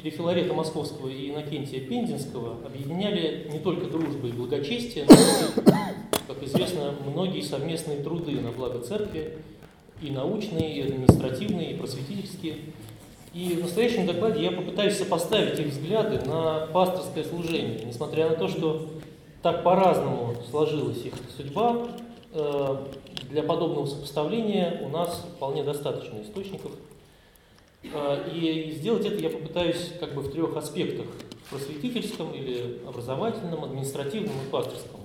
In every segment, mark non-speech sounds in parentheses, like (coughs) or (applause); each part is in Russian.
святителей Филарета Московского и Иннокентия Пензенского объединяли не только дружба и благочестие, но и, как известно, многие совместные труды на благо церкви, и научные, и административные, и просветительские. И в настоящем докладе я попытаюсь сопоставить их взгляды на пасторское служение, несмотря на то, что так по-разному сложилась их судьба, э, для подобного сопоставления у нас вполне достаточно источников. Э, и сделать это я попытаюсь как бы в трех аспектах – просветительском или образовательном, административном и пасторском.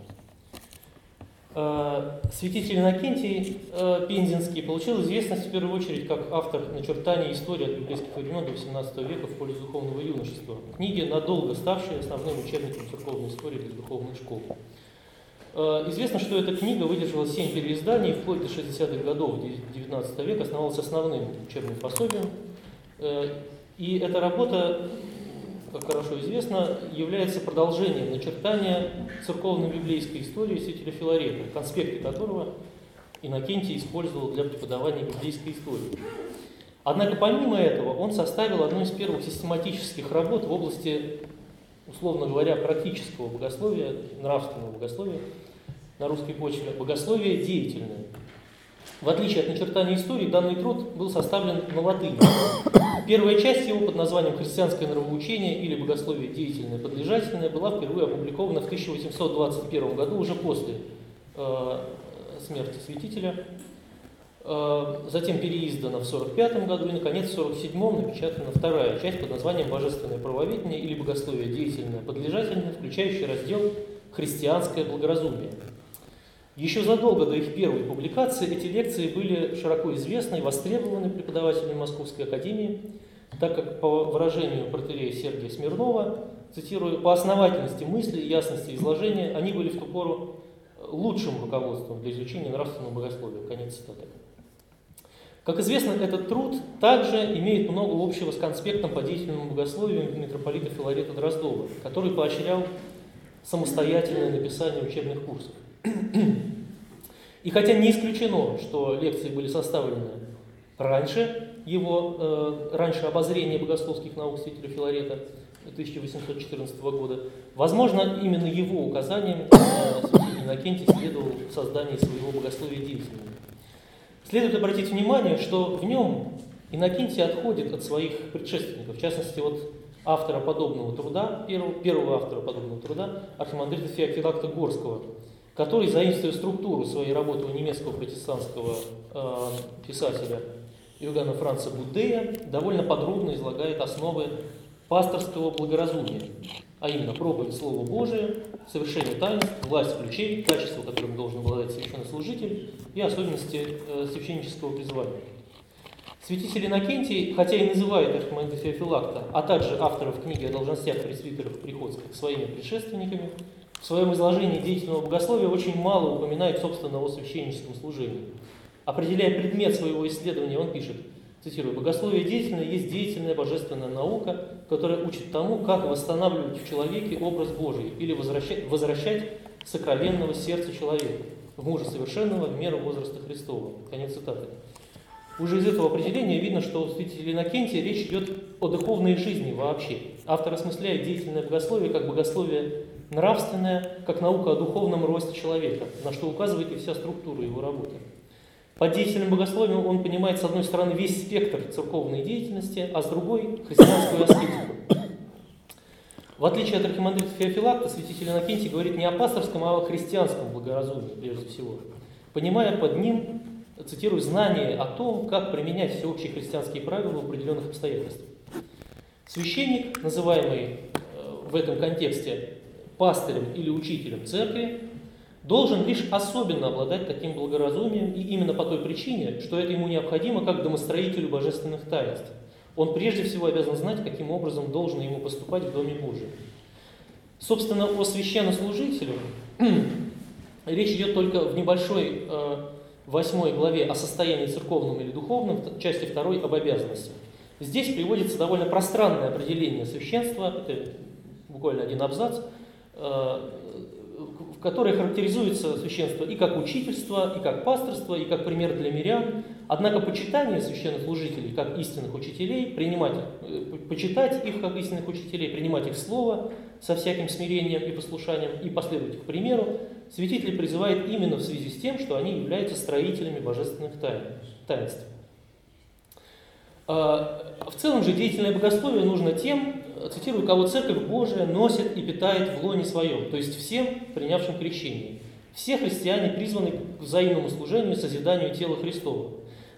Э, святитель Иннокентий э, Пензенский получил известность в первую очередь как автор начертания истории от библейских времен до XVIII века в пользу духовного юношества. Книги, надолго ставшие основным учебником церковной истории для духовной школы. Э, известно, что эта книга выдержала семь переизданий, вплоть до 60-х годов XIX века оставалась основным учебным пособием. И эта работа как хорошо известно, является продолжением начертания церковно-библейской истории святителя Филарета, конспекты которого Иннокентий использовал для преподавания библейской истории. Однако помимо этого он составил одну из первых систематических работ в области, условно говоря, практического богословия, нравственного богословия на русской почве, богословие деятельное. В отличие от начертания истории, данный труд был составлен на латыни. Первая часть его под названием «Христианское нравоучение» или «Богословие деятельное подлежательное» была впервые опубликована в 1821 году, уже после э, смерти святителя. Э, затем переиздана в 1945 году и, наконец, в 1947 напечатана вторая часть под названием «Божественное правоведение» или «Богословие деятельное подлежательное», включающий раздел «Христианское благоразумие». Еще задолго до их первой публикации эти лекции были широко известны и востребованы преподавателями Московской академии, так как, по выражению протерея Сергия Смирнова, цитирую, по основательности мысли и ясности изложения они были в ту пору лучшим руководством для изучения нравственного богословия. Конец цитаты. Как известно, этот труд также имеет много общего с конспектом по деятельному богословию митрополита Филарета Дроздова, который поощрял самостоятельное написание учебных курсов. И хотя не исключено, что лекции были составлены раньше его, э, раньше обозрения богословских наук святителя Филарета 1814 года, возможно, именно его указанием э, (coughs) святитель Иннокентий следовал в создании своего богословия деятельного. Следует обратить внимание, что в нем Иннокентий отходит от своих предшественников, в частности, от автора подобного труда, первого, первого автора подобного труда, архимандрита Феофилакта Горского, который, заимствуя структуру своей работы у немецкого протестантского э, писателя Иоганна Франца Будея, довольно подробно излагает основы пасторского благоразумия, а именно проповедь Слова Божия, совершение таинств, власть ключей, качество, которым должен обладать священнослужитель и особенности э, священнического призвания. Святитель Иннокентий, хотя и называет архимандрита Феофилакта, а также авторов книги о должностях пресвитеров приходских своими предшественниками, в своем изложении деятельного богословия очень мало упоминает, собственно, о священническом служении. Определяя предмет своего исследования, он пишет, цитирую, «Богословие деятельное есть деятельная божественная наука, которая учит тому, как восстанавливать в человеке образ Божий или возвращать, возвращать сокровенного сердца человека в мужа совершенного в меру возраста Христова». Конец цитаты. Уже из этого определения видно, что у святителя Иннокентия речь идет о духовной жизни вообще. Автор осмысляет деятельное богословие как богословие нравственное, как наука о духовном росте человека, на что указывает и вся структура его работы. Под деятельным богословием он понимает, с одной стороны, весь спектр церковной деятельности, а с другой – христианскую аскетику. В отличие от архимандрита Феофилакта, святитель Иннокентий говорит не о пасторском, а о христианском благоразумии, прежде всего, понимая под ним, цитирую, знание о том, как применять всеобщие христианские правила в определенных обстоятельствах. Священник, называемый э, в этом контексте пастырем или учителем церкви, должен лишь особенно обладать таким благоразумием, и именно по той причине, что это ему необходимо как домостроителю божественных таинств. Он прежде всего обязан знать, каким образом должно ему поступать в Доме Божьем. Собственно, о священнослужителе (clears throat) речь идет только в небольшой э, восьмой главе о состоянии церковном или духовном, в части второй об обязанностях. Здесь приводится довольно пространное определение священства, это буквально один абзац, Э, которой характеризуется священство и как учительство, и как пасторство, и как пример для мирян. Однако почитание священнослужителей как истинных учителей, принимать, э, почитать их как истинных учителей, принимать их слово со всяким смирением и послушанием и последовать их примеру, святитель призывает именно в связи с тем, что они являются строителями божественных тайн, таинств. А, в целом же деятельное богословие нужно тем, цитирую, кого Церковь Божия носит и питает в лоне своем, то есть всем, принявшим крещение. Все христиане призваны к взаимному служению и созиданию тела Христова.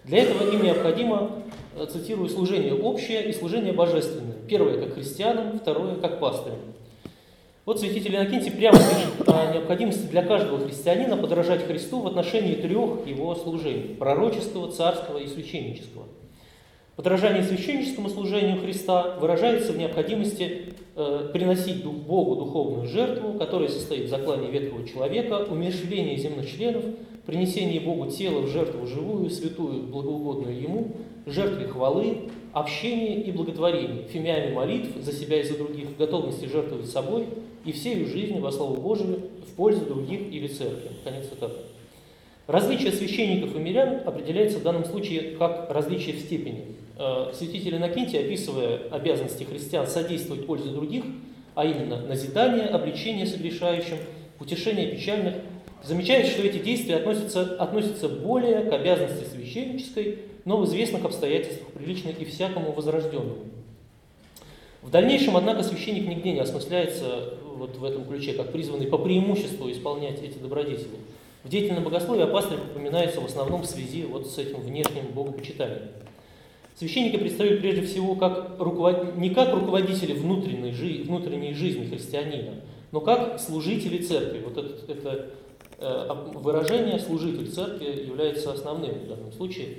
Для этого им необходимо, э, цитирую, служение общее и служение божественное. Первое как христианам, второе как пастырям. Вот святитель Иннокентий прямо пишет о необходимости для каждого христианина подражать Христу в отношении трех его служений – пророческого, царского и священнического – Подражание священническому служению Христа выражается в необходимости э, приносить Богу духовную жертву, которая состоит в заклании ветхого человека, умерщвлении земных членов, принесении Богу тела в жертву живую, святую, благоугодную Ему, жертве хвалы, общения и благотворения, фимиами молитв за себя и за других, готовности жертвовать собой и всей жизни во славу Божию в пользу других или церкви. Конец цитаты. Различие священников и мирян определяется в данном случае как различие в степени. Э, святитель Иннокентий, описывая обязанности христиан содействовать пользе других, а именно назидание, обличение согрешающим, утешение печальных, замечает, что эти действия относятся, относятся более к обязанности священнической, но в известных обстоятельствах приличны и всякому возрожденному. В дальнейшем, однако, священник нигде не осмысляется вот в этом ключе, как призванный по преимуществу исполнять эти добродетели. В деятельном богословии апостоль упоминается в основном в связи вот с этим внешним богопочитанием. Священники предстают прежде всего как руковод... не как руководители внутренней, жи... внутренней жизни христианина, но как служители церкви. Вот это, это э, выражение «служитель церкви» является основным в данном случае,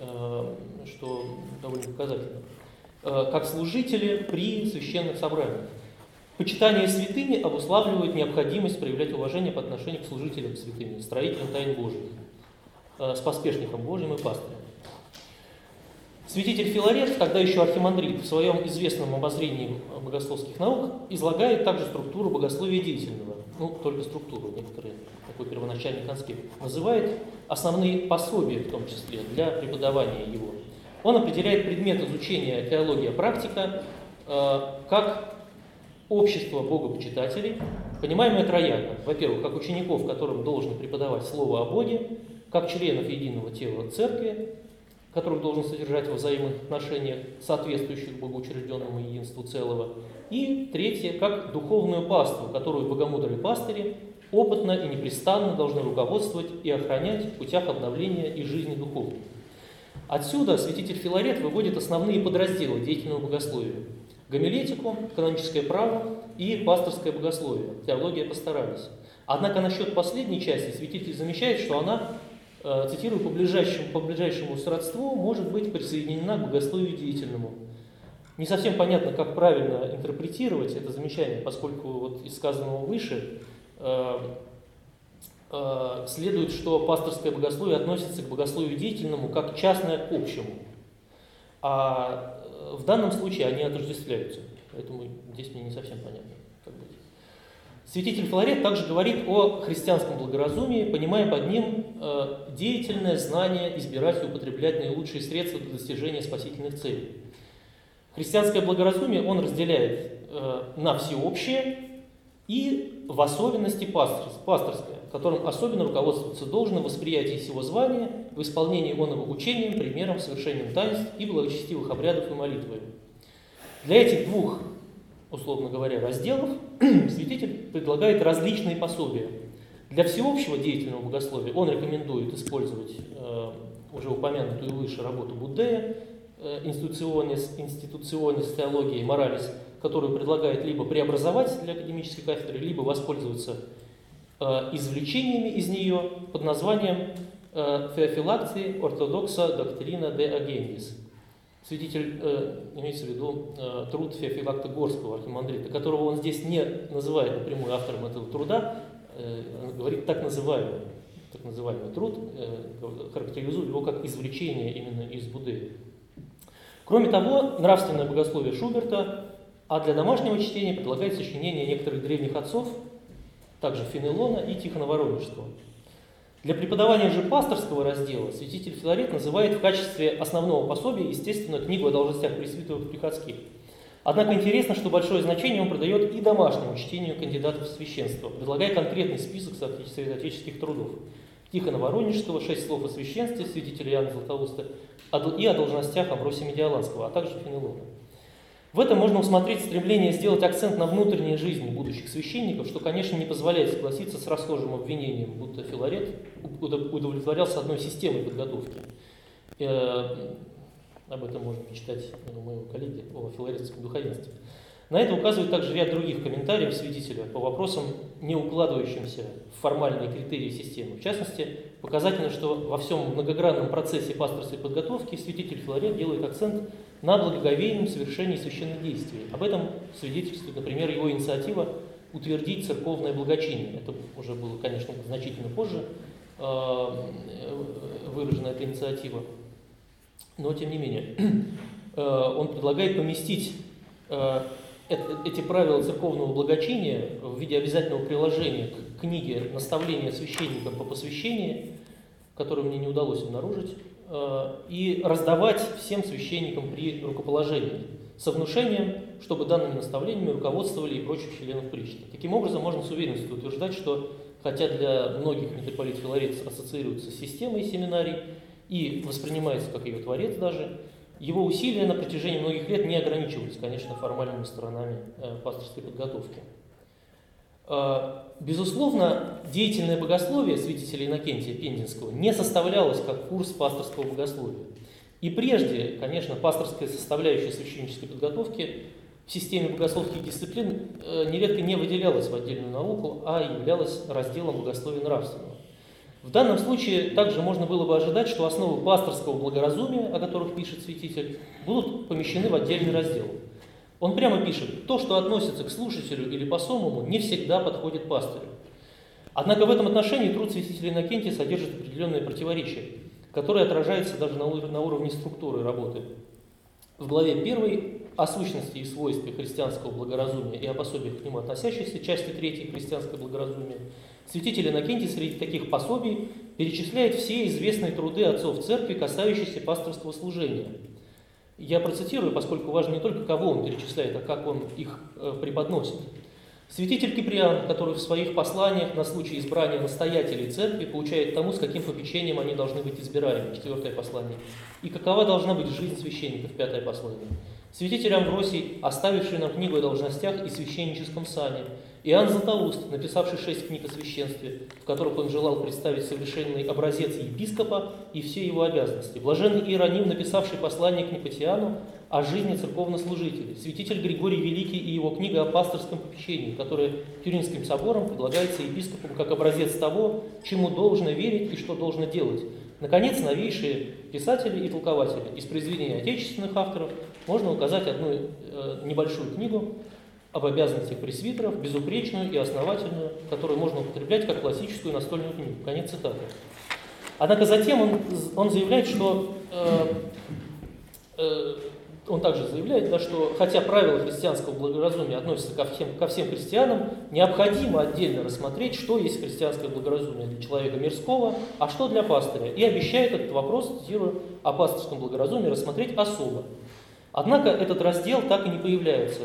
э, что довольно показательно. Э, как служители при священных собраниях. Почитание святыни обуславливает необходимость проявлять уважение по отношению к служителям святыни, строителям тайн Божьих, с поспешником Божьим и пастырем. Святитель Филарет, тогда еще архимандрит, в своем известном обозрении богословских наук излагает также структуру богословия деятельного, ну, только структуру, некоторые такой первоначальный конспект, называет основные пособия в том числе для преподавания его. Он определяет предмет изучения теология практика э, как общество богопочитателей, понимаемое трояко. Во-первых, как учеников, которым должен преподавать Слово о Боге, как членов единого тела Церкви, которых должен содержать во взаимоотношениях, соответствующих богоучрежденному единству целого. И третье, как духовную паству, которую богомудрые пастыри опытно и непрестанно должны руководствовать и охранять в путях обновления и жизни духовной. Отсюда святитель Филарет выводит основные подразделы деятельного богословия. Гомилетику, каноническое право и пасторское богословие, теология постарались. Однако насчет последней части святитель замечает, что она цитирую, по ближайшему, по ближайшему сродству может быть присоединена к богословию деятельному. Не совсем понятно, как правильно интерпретировать это замечание, поскольку вот из сказанного выше э, э, следует, что пасторское богословие относится к богословию деятельному как частное к общему. А э, в данном случае они отождествляются. Поэтому здесь мне не совсем понятно. Святитель Филарет также говорит о христианском благоразумии, понимая под ним э, деятельное знание избирать и употреблять наилучшие средства для достижения спасительных целей. Христианское благоразумие он разделяет э, на всеобщее и в особенности пасторское, которым особенно руководствоваться должно восприятие всего звания в исполнении онного учением, примером, совершением таинств и благочестивых обрядов и молитвы. Для этих двух условно говоря, разделов, (clears throat) святитель предлагает различные пособия. Для всеобщего деятельного богословия он рекомендует использовать э, уже упомянутую выше работу Буддея, э, институционис, институционис теологии моралис, которую предлагает либо преобразовать для академической кафедры, либо воспользоваться э, извлечениями из нее под названием э, «Феофилакции ортодокса доктрина де агенис», святитель, э, имеется в виду э, труд Феофилакта Горского, архимандрита, которого он здесь не называет напрямую автором этого труда, э, говорит так называемый, так называемый труд, э, характеризует его как извлечение именно из Будды. Кроме того, нравственное богословие Шуберта, а для домашнего чтения предлагает сочинение некоторых древних отцов, также Фенелона и Тихона Воронежского. Для преподавания же пасторского раздела святитель Филарет называет в качестве основного пособия, естественно, книгу о должностях пресвитеров приходских. Однако интересно, что большое значение он придает и домашнему чтению кандидатов в священство, предлагая конкретный список святоотеческих трудов. Тихона Воронежского, шесть слов о священстве, святителя Иоанна Златоуста и о должностях Амбросия Медиаланского, а также Фенелона. В этом можно усмотреть стремление сделать акцент на внутренней жизни будущих священников, что, конечно, не позволяет согласиться с расхожим обвинением, будто Филарет удовлетворялся одной системой подготовки. Э, об этом можно почитать у моего коллеги о филаретском духовенстве. На это указывает также ряд других комментариев свидетеля по вопросам, не укладывающимся в формальные критерии системы. В частности, показательно, что во всем многогранном процессе пасторской подготовки святитель Филарет делает акцент на благоговейном совершении священных действий. Об этом свидетельствует, например, его инициатива утвердить церковное благочиние. Это уже было, конечно, значительно позже э, выражена эта инициатива. Но, тем не менее, (clears throat) э, он предлагает поместить э, эти правила церковного благочиния в виде обязательного приложения к книге наставления священникам по посвящению, которую мне не удалось обнаружить, э, и раздавать всем священникам при рукоположении со внушением, чтобы данными наставлениями руководствовали и прочих членов причты. Таким образом, можно с уверенностью утверждать, что хотя для многих митрополит Филарет ассоциируется с системой семинарий и воспринимается как ее творец даже, его усилия на протяжении многих лет не ограничивались, конечно, формальными сторонами э, пасторской подготовки. Э, безусловно, деятельное богословие святителя Иннокентия Пензенского не составлялось как курс пасторского богословия. И прежде, конечно, пасторская составляющая священнической подготовки в системе богословских дисциплин э, нередко не выделялась в отдельную науку, а являлась разделом богословия нравственного. В данном случае также можно было бы ожидать, что основы пасторского благоразумия, о которых пишет святитель, будут помещены в отдельный раздел. Он прямо пишет, то, что относится к слушателю или по-самому, не всегда подходит пастырю. Однако в этом отношении труд святителя Иннокентия содержит определенные противоречия, которые отражаются даже на уровне структуры работы. В главе 1 о сущности и свойстве христианского благоразумия и о пособиях к нему относящихся, части 3 христианское благоразумие, Святитель Иннокентий среди таких пособий перечисляет все известные труды отцов церкви, касающиеся пасторского служения. Я процитирую, поскольку важно не только кого он перечисляет, а как он их э, преподносит. Святитель Киприан, который в своих посланиях на случай избрания настоятелей церкви получает тому, с каким попечением они должны быть избираемы, четвертое послание, и какова должна быть жизнь священников, пятое послание. Святитель Амвросий, оставивший нам книгу о должностях и священническом сане, Иоанн Златоуст, написавший шесть книг о священстве, в которых он желал представить совершенный образец епископа и все его обязанности. Блаженный Иероним, написавший послание к Непатиану о жизни церковнослужителей. Святитель Григорий Великий и его книга о пасторском попечении, которая Тюринским собором предлагается епископам как образец того, чему должно верить и что должно делать. Наконец, новейшие писатели и толкователи из произведений отечественных авторов можно указать одну э, небольшую книгу об обязанностях пресвитеров, безупречную и основательную, которую можно употреблять как классическую настольную книгу. Конец цитаты. Однако затем он, он заявляет, что э, э, он также заявляет, да, что хотя правила христианского благоразумия относятся ко всем, ко всем христианам, необходимо отдельно рассмотреть, что есть христианское благоразумие для человека мирского, а что для пастыря. И обещает этот вопрос, цитирую, о пасторском благоразумии рассмотреть особо. Однако этот раздел так и не появляется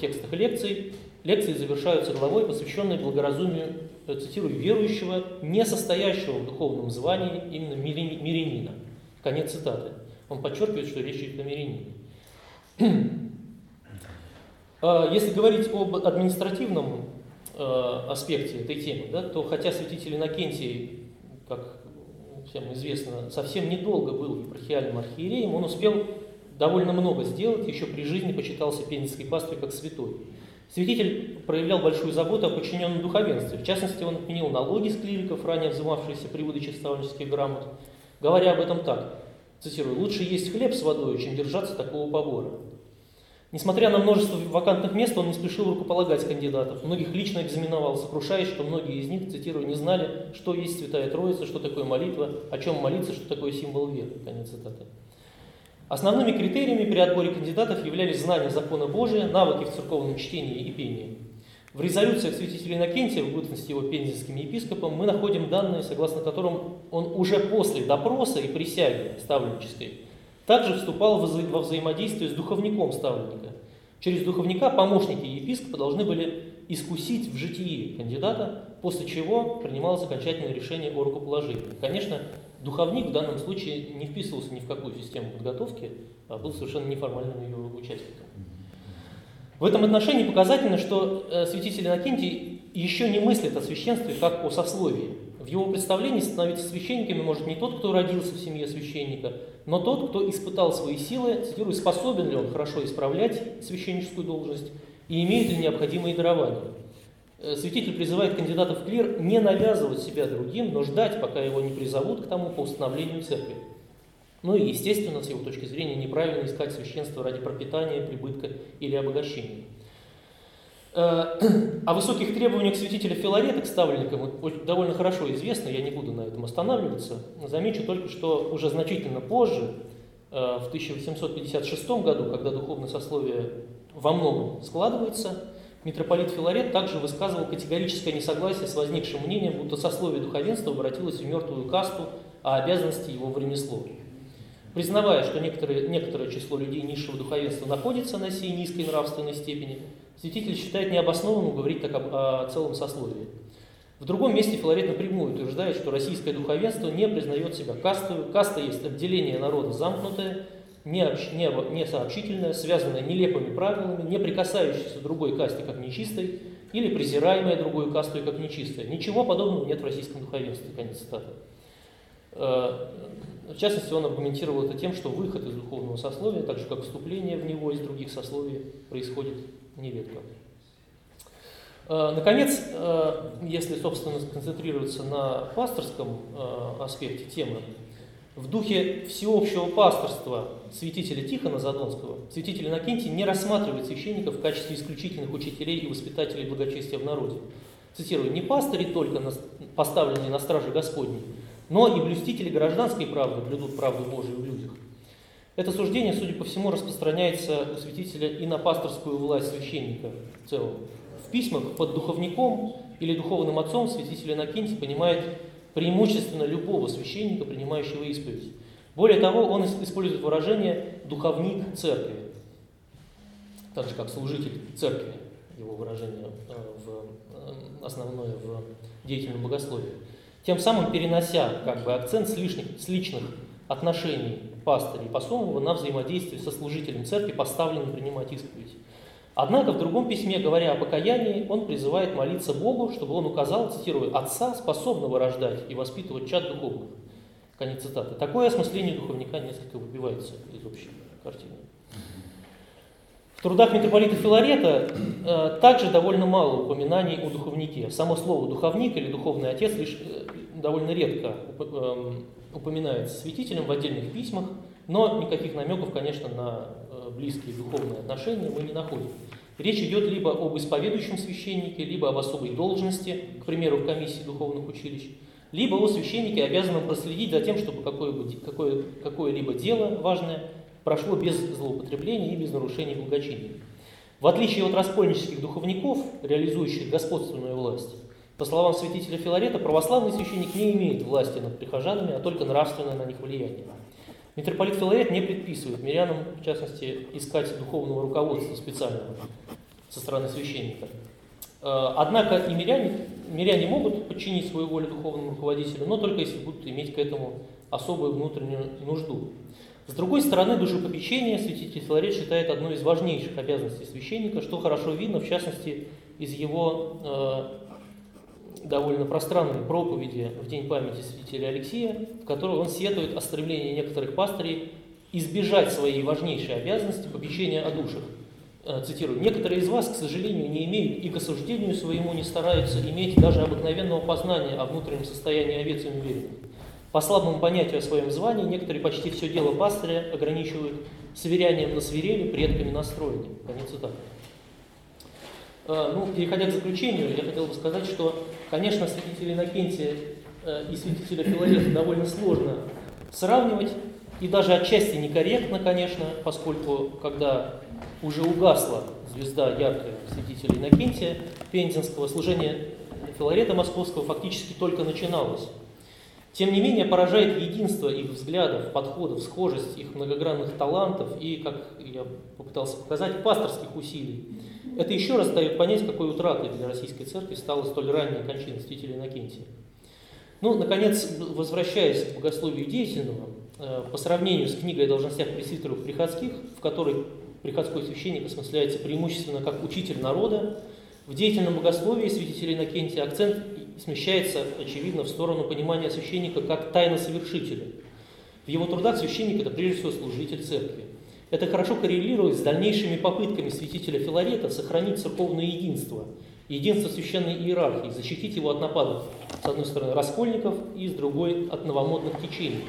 текстах лекций. Лекции завершаются главой, посвященной благоразумию, цитирую, верующего, не состоящего в духовном звании именно мирянина. Конец цитаты. Он подчеркивает, что речь идет о мирянине. (clears throat) А, если говорить об административном э, аспекте этой темы, да, то хотя святитель Иннокентий, как всем известно, совсем недолго был епархиальным архиереем, он успел довольно много сделать, еще при жизни почитался пензенской пастве как святой. Святитель проявлял большую заботу о подчиненном духовенстве. В частности, он отменил налоги с клириков, ранее взимавшиеся при выдаче ставленческих грамот, говоря об этом так, цитирую, «Лучше есть хлеб с водой, чем держаться такого побора». Несмотря на множество вакантных мест, он не спешил рукополагать кандидатов. Многих лично экзаменовал, сокрушаясь, что многие из них, цитирую, не знали, что есть Святая Троица, что такое молитва, о чем молиться, что такое символ веры. Конец цитаты. Основными критериями при отборе кандидатов являлись знания закона Божия, навыки в церковном чтении и пении. В резолюциях святителя Иннокентия, в бытности его пензенским епископом, мы находим данные, согласно которым он уже после допроса и присяги ставленнической также вступал во взаимодействие с духовником ставленника. Через духовника помощники епископа должны были искусить в житии кандидата, после чего принималось окончательное решение о рукоположении. Конечно, духовник в данном случае не вписывался ни в какую систему подготовки, а был совершенно неформальным ее участником. В этом отношении показательно, что э, святитель Иннокентий еще не мыслит о священстве как о сословии. В его представлении становиться священниками может не тот, кто родился в семье священника, но тот, кто испытал свои силы, цитирую, способен ли он хорошо исправлять священническую должность и имеет ли необходимые дарования. Э, святитель призывает кандидатов в клир не навязывать себя другим, но ждать, пока его не призовут к тому по установлению церкви. Ну и, естественно, с его точки зрения, неправильно искать священство ради пропитания, прибытка или обогащения. Э, (clears throat) о высоких требованиях святителя Филарета к ставленникам довольно хорошо известно, я не буду на этом останавливаться. Замечу только, что уже значительно позже, э, в 1856 году, когда духовное сословие во многом складывается, митрополит Филарет также высказывал категорическое несогласие с возникшим мнением, будто сословие духовенства обратилось в мертвую касту, а обязанности его в ремесло. Признавая, что некоторые, некоторое число людей низшего духовенства находится на сей низкой нравственной степени, святитель считает необоснованным говорить так об, о целом сословии. В другом месте Филарет напрямую утверждает, что российское духовенство не признает себя кастою. Каста есть отделение народа замкнутое, не, не, не сообщительное, связанное нелепыми правилами, не прикасающееся другой касте как нечистой, или презираемое другой кастой как нечистое. Ничего подобного нет в российском духовенстве. Конец цитаты. Э, в частности, он аргументировал это тем, что выход из духовного сословия, так же как вступление в него из других сословий, происходит нередко. Э, наконец, э, если, собственно, сконцентрироваться на пасторском аспекте темы, в духе всеобщего пасторства святителя Тихона Задонского, святитель Иннокентий не рассматривает священников в качестве исключительных учителей и воспитателей благочестия в народе. Цитирую, «Не пастыри только поставленные на страже Господней, но и блюстители гражданской правды блюдут правду Божию в людях. Это суждение, судя по всему, распространяется у святителя и на пасторскую власть священника в целом. В письмах под духовником или духовным отцом святитель Иннокентий понимает преимущественно любого священника, принимающего исповедь. Более того, он использует выражение «духовник церкви», так же как служитель церкви, его выражение э, в, э, основное в деятельном богословии тем самым перенося как бы, акцент с, лишних, с личных отношений пастыря и посомова на взаимодействие со служителем церкви, поставленным принимать исповедь. Однако в другом письме, говоря о покаянии, он призывает молиться Богу, чтобы он указал, цитирую, «отца, способного рождать и воспитывать чад духовных». Конец цитаты. Такое осмысление духовника несколько выбивается из общей картины. В трудах митрополита Филарета э, также довольно мало упоминаний о духовнике. Само слово «духовник» или «духовный отец» лишь э, довольно редко э, упоминается святителем в отдельных письмах, но никаких намеков, конечно, на э, близкие духовные отношения мы не находим. Речь идет либо об исповедующем священнике, либо об особой должности, к примеру, в комиссии духовных училищ, либо о священнике, обязанном проследить за тем, чтобы какое-либо какое, какое дело важное прошло без злоупотребления и без нарушений благочиния. В отличие от распольнических духовников, реализующих господственную власть, по словам святителя Филарета, православный священник не имеет власти над прихожанами, а только нравственное на них влияние. Митрополит Филарет не предписывает мирянам, в частности, искать духовного руководства специального со стороны священника. Э, однако и миряне, миряне могут подчинить свою волю духовному руководителю, но только если будут иметь к этому особую внутреннюю нужду. С другой стороны, душепопечение святитель Филарет считает одной из важнейших обязанностей священника, что хорошо видно, в частности, из его э, довольно пространной проповеди в День памяти святителя Алексея, в которой он сетует о стремлении некоторых пастырей избежать своей важнейшей обязанности попечения о душах. Э, цитирую, «Некоторые из вас, к сожалению, не имеют и к осуждению своему не стараются иметь даже обыкновенного познания о внутреннем состоянии овец и неверных. По слабому понятию о своем звании некоторые почти все дело пастыря ограничивают сверянием на свирели, предками настроени. Конец цитаты. Ну, переходя к заключению, я хотел бы сказать, что, конечно, святителя Иннокентия э, и святителя Филарета довольно сложно сравнивать, и даже отчасти некорректно, конечно, поскольку, когда уже угасла звезда яркая святителя Иннокентия Пензенского, служение Филарета Московского фактически только начиналось. Тем не менее, поражает единство их взглядов, подходов, схожесть их многогранных талантов и, как я попытался показать, пасторских усилий. Это еще раз дает понять, какой утратой для Российской Церкви стала столь ранняя кончина святителя Иннокентия. Ну, наконец, возвращаясь к богословию деятельного, э, по сравнению с книгой о должностях пресвитеров приходских, в которой приходской священник осмысляется преимущественно как учитель народа, в деятельном богословии святителя Иннокентия акцент смещается, очевидно, в сторону понимания священника как тайносовершителя. В его трудах священник – это прежде всего служитель церкви. Это хорошо коррелирует с дальнейшими попытками святителя Филарета сохранить церковное единство, единство священной иерархии, защитить его от нападов, с одной стороны, раскольников и с другой – от новомодных течений.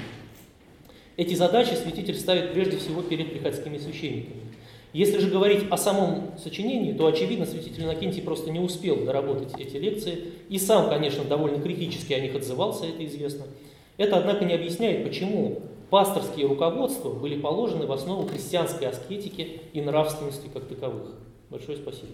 Эти задачи святитель ставит прежде всего перед приходскими священниками. Если же говорить о самом сочинении, то, очевидно, святитель Иннокентий просто не успел доработать эти лекции, и сам, конечно, довольно критически о них отзывался, это известно. Это, однако, не объясняет, почему пасторские руководства были положены в основу христианской аскетики и нравственности как таковых. Большое спасибо.